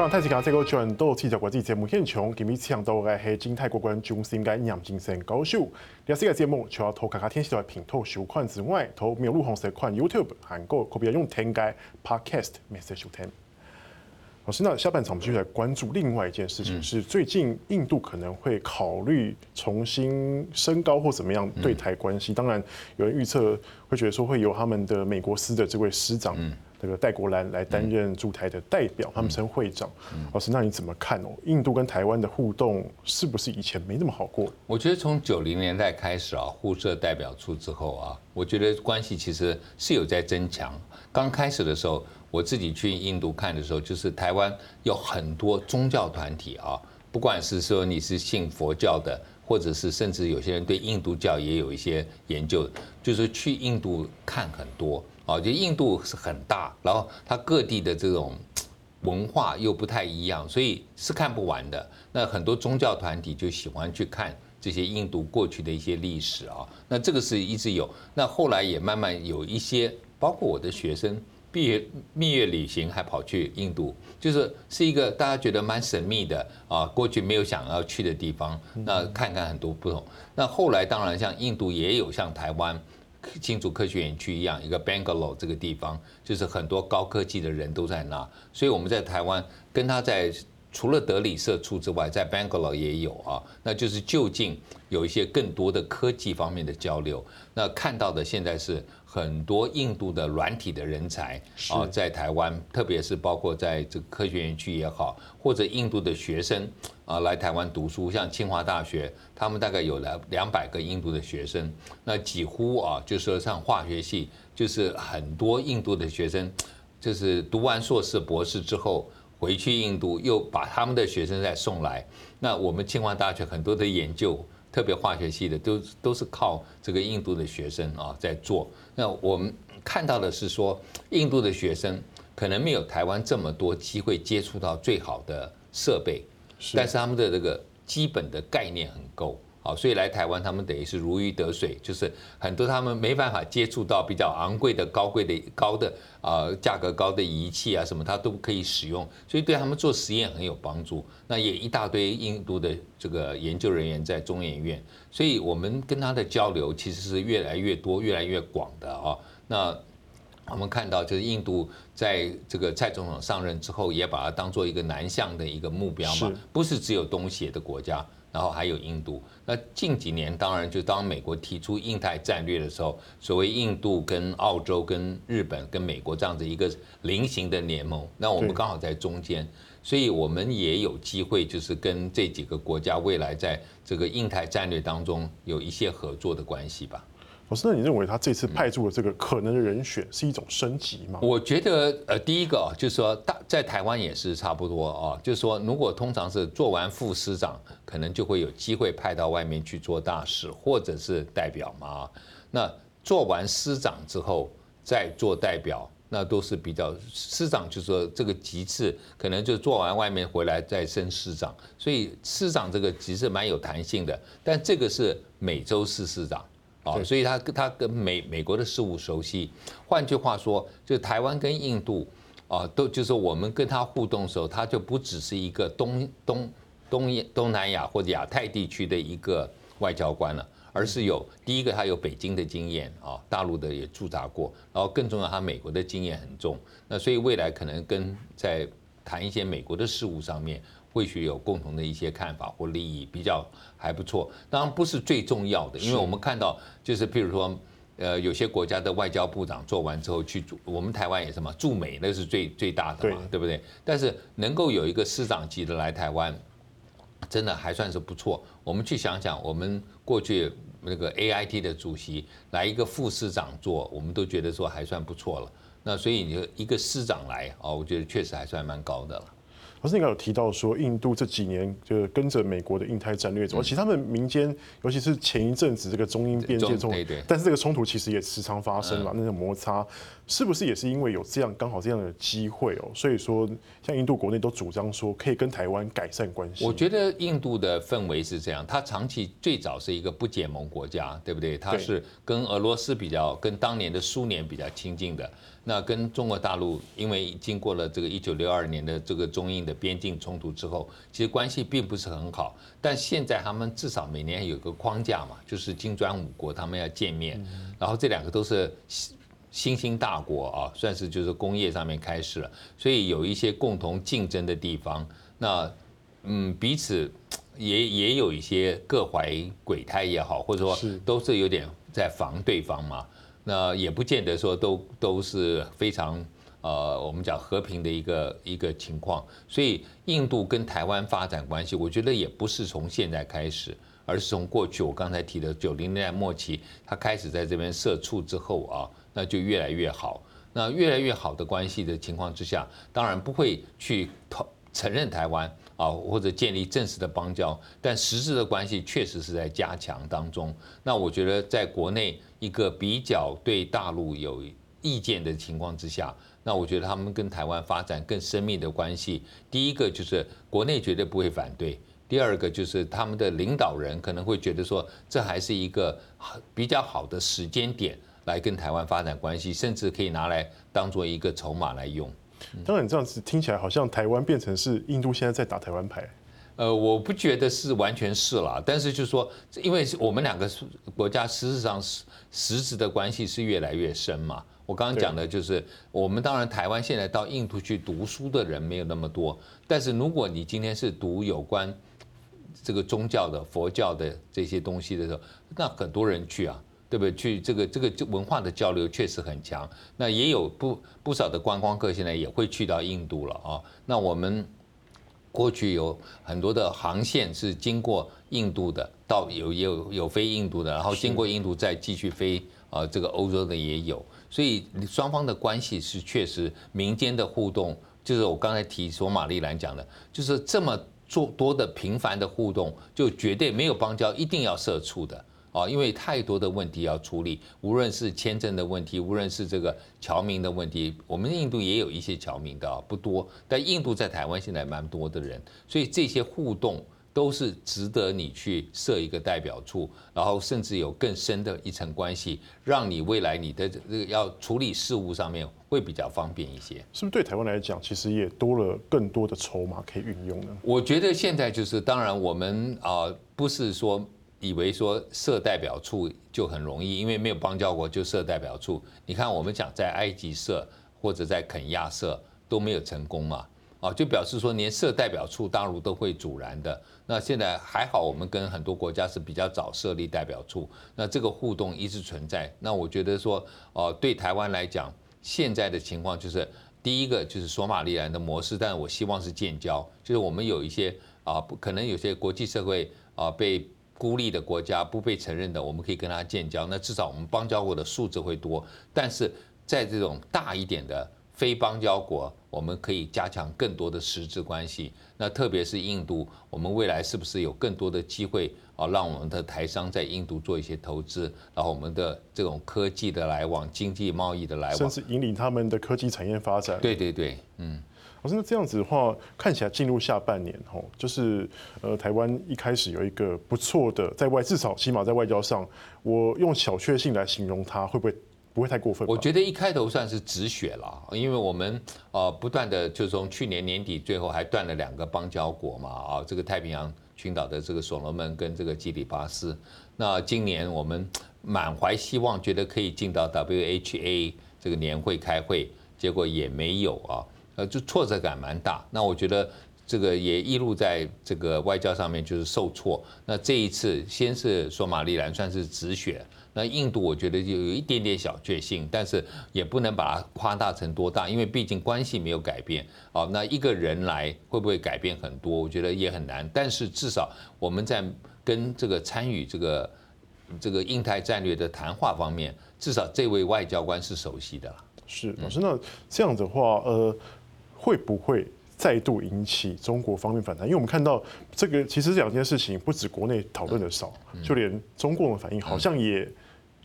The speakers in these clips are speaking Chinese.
刚太子讲这个转到记者国际节目现场，今日请到嘅系金泰国关中心嘅杨金生教授。呢次嘅节目除了投卡卡天时台平台收看之外，投网络方式看 YouTube，韩国可别用听嘅 Podcast message 收听。老师，那下半场我们就来关注另外一件事情，是最近印度可能会考虑重新升高或怎么样对台关系。当然，有人预测会觉得说会由他们的美国司的这位师长。这个戴国兰来担任驻台的代表，他们称会长。老师，那你怎么看哦？印度跟台湾的互动是不是以前没那么好过？我觉得从九零年代开始啊，互设代表处之后啊，我觉得关系其实是有在增强。刚开始的时候，我自己去印度看的时候，就是台湾有很多宗教团体啊，不管是说你是信佛教的，或者是甚至有些人对印度教也有一些研究，就是去印度看很多。啊，就印度是很大，然后它各地的这种文化又不太一样，所以是看不完的。那很多宗教团体就喜欢去看这些印度过去的一些历史啊。那这个是一直有，那后来也慢慢有一些，包括我的学生毕业蜜月旅行还跑去印度，就是是一个大家觉得蛮神秘的啊，过去没有想要去的地方。那看看很多不同。那后来当然像印度也有像台湾。新竹科学园区一样，一个 Bangalore 这个地方，就是很多高科技的人都在那，所以我们在台湾跟他在除了德里社处之外，在 Bangalore 也有啊，那就是就近有一些更多的科技方面的交流。那看到的现在是很多印度的软体的人才啊，在台湾，特别是包括在这个科学园区也好，或者印度的学生。啊，来台湾读书，像清华大学，他们大概有了两百个印度的学生，那几乎啊，就是说像化学系，就是很多印度的学生，就是读完硕士、博士之后回去印度，又把他们的学生再送来。那我们清华大学很多的研究，特别化学系的，都都是靠这个印度的学生啊在做。那我们看到的是说，印度的学生可能没有台湾这么多机会接触到最好的设备。但是他们的这个基本的概念很够，好，所以来台湾他们等于是如鱼得水，就是很多他们没办法接触到比较昂贵的、高贵的、高的啊价格高的仪器啊什么，他都可以使用，所以对他们做实验很有帮助。那也一大堆印度的这个研究人员在中研院，所以我们跟他的交流其实是越来越多、越来越广的啊。那我们看到，就是印度在这个蔡总统上任之后，也把它当做一个南向的一个目标嘛，不是只有东协的国家，然后还有印度。那近几年，当然就当美国提出印太战略的时候，所谓印度跟澳洲、跟日本、跟美国这样子一个菱形的联盟，那我们刚好在中间，所以我们也有机会，就是跟这几个国家未来在这个印太战略当中有一些合作的关系吧。老师，那你认为他这次派驻的这个可能的人选是一种升级吗？我觉得，呃，第一个就是说，大在台湾也是差不多啊，就是说，如果通常是做完副师长，可能就会有机会派到外面去做大使或者是代表嘛。那做完师长之后再做代表，那都是比较师长，就是说这个级次可能就做完外面回来再升师长，所以师长这个级次蛮有弹性的。但这个是每周四司长。啊，所以他跟他跟美美国的事务熟悉，换句话说，就台湾跟印度啊，都就是我们跟他互动的时候，他就不只是一个东东东东南亚或者亚太地区的一个外交官了，而是有第一个他有北京的经验啊，大陆的也驻扎过，然后更重要，他美国的经验很重，那所以未来可能跟在谈一些美国的事务上面。或许有共同的一些看法或利益，比较还不错。当然不是最重要的，因为我们看到就是譬如说，呃，有些国家的外交部长做完之后去驻，我们台湾也什么驻美，那是最最大的嘛，对不对？但是能够有一个司长级的来台湾，真的还算是不错。我们去想想，我们过去那个 AIT 的主席来一个副司长做，我们都觉得说还算不错了。那所以你就一个司长来啊，我觉得确实还算蛮高的了。老师，你刚有提到说，印度这几年就跟着美国的印太战略走，其实他们民间，尤其是前一阵子这个中印边界冲突，但是这个冲突其实也时常发生嘛，那种摩擦，是不是也是因为有这样刚好这样的机会哦？所以说，像印度国内都主张说，可以跟台湾改善关系。我觉得印度的氛围是这样，它长期最早是一个不结盟国家，对不对？它是跟俄罗斯比较，跟当年的苏联比较亲近的。那跟中国大陆，因为经过了这个一九六二年的这个中印的边境冲突之后，其实关系并不是很好。但现在他们至少每年有个框架嘛，就是金砖五国他们要见面，然后这两个都是新兴大国啊，算是就是工业上面开始了，所以有一些共同竞争的地方。那嗯，彼此也也有一些各怀鬼胎也好，或者说都是有点在防对方嘛。那也不见得说都都是非常呃，我们讲和平的一个一个情况。所以印度跟台湾发展关系，我觉得也不是从现在开始，而是从过去我刚才提的九零年代末期，他开始在这边设处之后啊，那就越来越好。那越来越好的关系的情况之下，当然不会去承认台湾啊，或者建立正式的邦交，但实质的关系确实是在加强当中。那我觉得在国内。一个比较对大陆有意见的情况之下，那我觉得他们跟台湾发展更深密的关系，第一个就是国内绝对不会反对，第二个就是他们的领导人可能会觉得说，这还是一个比较好的时间点来跟台湾发展关系，甚至可以拿来当做一个筹码来用。当然，这样子听起来好像台湾变成是印度现在在打台湾牌。呃，我不觉得是完全是啦，但是就是说，因为我们两个国家实质上实实质的关系是越来越深嘛。我刚刚讲的就是，我们当然台湾现在到印度去读书的人没有那么多，但是如果你今天是读有关这个宗教的佛教的这些东西的时候，那很多人去啊，对不对？去这个这个文化的交流确实很强。那也有不不少的观光客现在也会去到印度了啊。那我们。过去有很多的航线是经过印度的，到有有有飞印度的，然后经过印度再继续飞啊，这个欧洲的也有，所以双方的关系是确实民间的互动，就是我刚才提索马利兰讲的，就是这么做多的频繁的互动，就绝对没有邦交一定要设处的。啊，因为太多的问题要处理，无论是签证的问题，无论是这个侨民的问题，我们印度也有一些侨民的啊，不多，但印度在台湾现在蛮多的人，所以这些互动都是值得你去设一个代表处，然后甚至有更深的一层关系，让你未来你的这个要处理事务上面会比较方便一些。是不是对台湾来讲，其实也多了更多的筹码可以运用呢？我觉得现在就是，当然我们啊，不是说。以为说设代表处就很容易，因为没有邦交国就设代表处。你看，我们讲在埃及设或者在肯亚设都没有成功嘛，啊，就表示说连设代表处大陆都会阻拦的。那现在还好，我们跟很多国家是比较早设立代表处，那这个互动一直存在。那我觉得说，哦，对台湾来讲，现在的情况就是第一个就是索马利兰的模式，但我希望是建交，就是我们有一些啊，不可能有些国际社会啊被。孤立的国家不被承认的，我们可以跟他建交。那至少我们邦交国的数字会多。但是在这种大一点的非邦交国，我们可以加强更多的实质关系。那特别是印度，我们未来是不是有更多的机会啊，让我们的台商在印度做一些投资，然后我们的这种科技的来往、经济贸易的来往，甚至引领他们的科技产业发展。对对对，嗯。老师，那这样子的话，看起来进入下半年吼，就是呃，台湾一开始有一个不错的在外，至少起码在外交上，我用小确幸来形容它，会不会不会太过分？我觉得一开头算是止血了，因为我们呃不断的就从去年年底最后还断了两个邦交国嘛啊，这个太平洋群岛的这个所罗门跟这个基里巴斯，那今年我们满怀希望，觉得可以进到 WHA 这个年会开会，结果也没有啊。呃，就挫折感蛮大。那我觉得这个也一路在这个外交上面就是受挫。那这一次先是索马利兰算是止血，那印度我觉得就有一点点小确幸，但是也不能把它夸大成多大，因为毕竟关系没有改变。哦，那一个人来会不会改变很多？我觉得也很难。但是至少我们在跟这个参与这个这个印太战略的谈话方面，至少这位外交官是熟悉的了。是老师，那这样的话，呃。会不会再度引起中国方面反弹？因为我们看到这个，其实这两件事情不止国内讨论的少，就连中共的反应好像也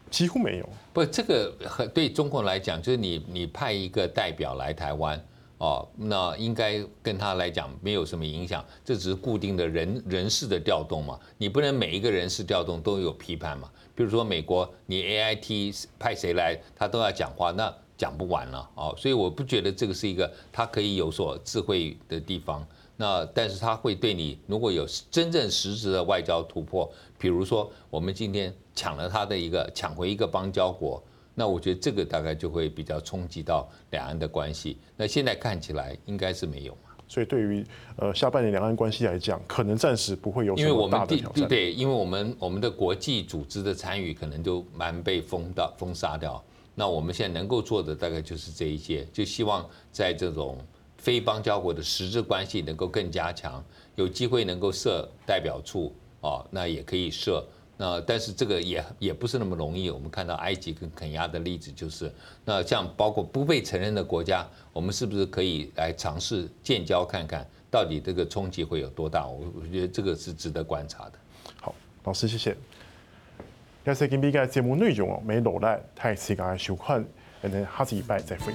几乎没有。不，这个对中共来讲，就是你你派一个代表来台湾哦，那应该跟他来讲没有什么影响，这只是固定的人人事的调动嘛，你不能每一个人事调动都有批判嘛。比如说美国，你 AIT 派谁来，他都要讲话，那讲不完了啊，所以我不觉得这个是一个它可以有所智慧的地方。那但是它会对你如果有真正实质的外交突破，比如说我们今天抢了他的一个抢回一个邦交国，那我觉得这个大概就会比较冲击到两岸的关系。那现在看起来应该是没有。所以对于呃下半年两岸关系来讲，可能暂时不会有什么大的挑战。对，因为我们我们的国际组织的参与可能就蛮被封到封杀掉。那我们现在能够做的大概就是这一些，就希望在这种非邦交国的实质关系能够更加强，有机会能够设代表处啊，那也可以设。那但是这个也也不是那么容易。我们看到埃及跟肯亚的例子，就是那像包括不被承认的国家，我们是不是可以来尝试建交看看，到底这个冲击会有多大？我我觉得这个是值得观察的。好，老师谢谢。要是今天嘅节目内容哦，没落来，太时间收看，我哋下次礼拜再会。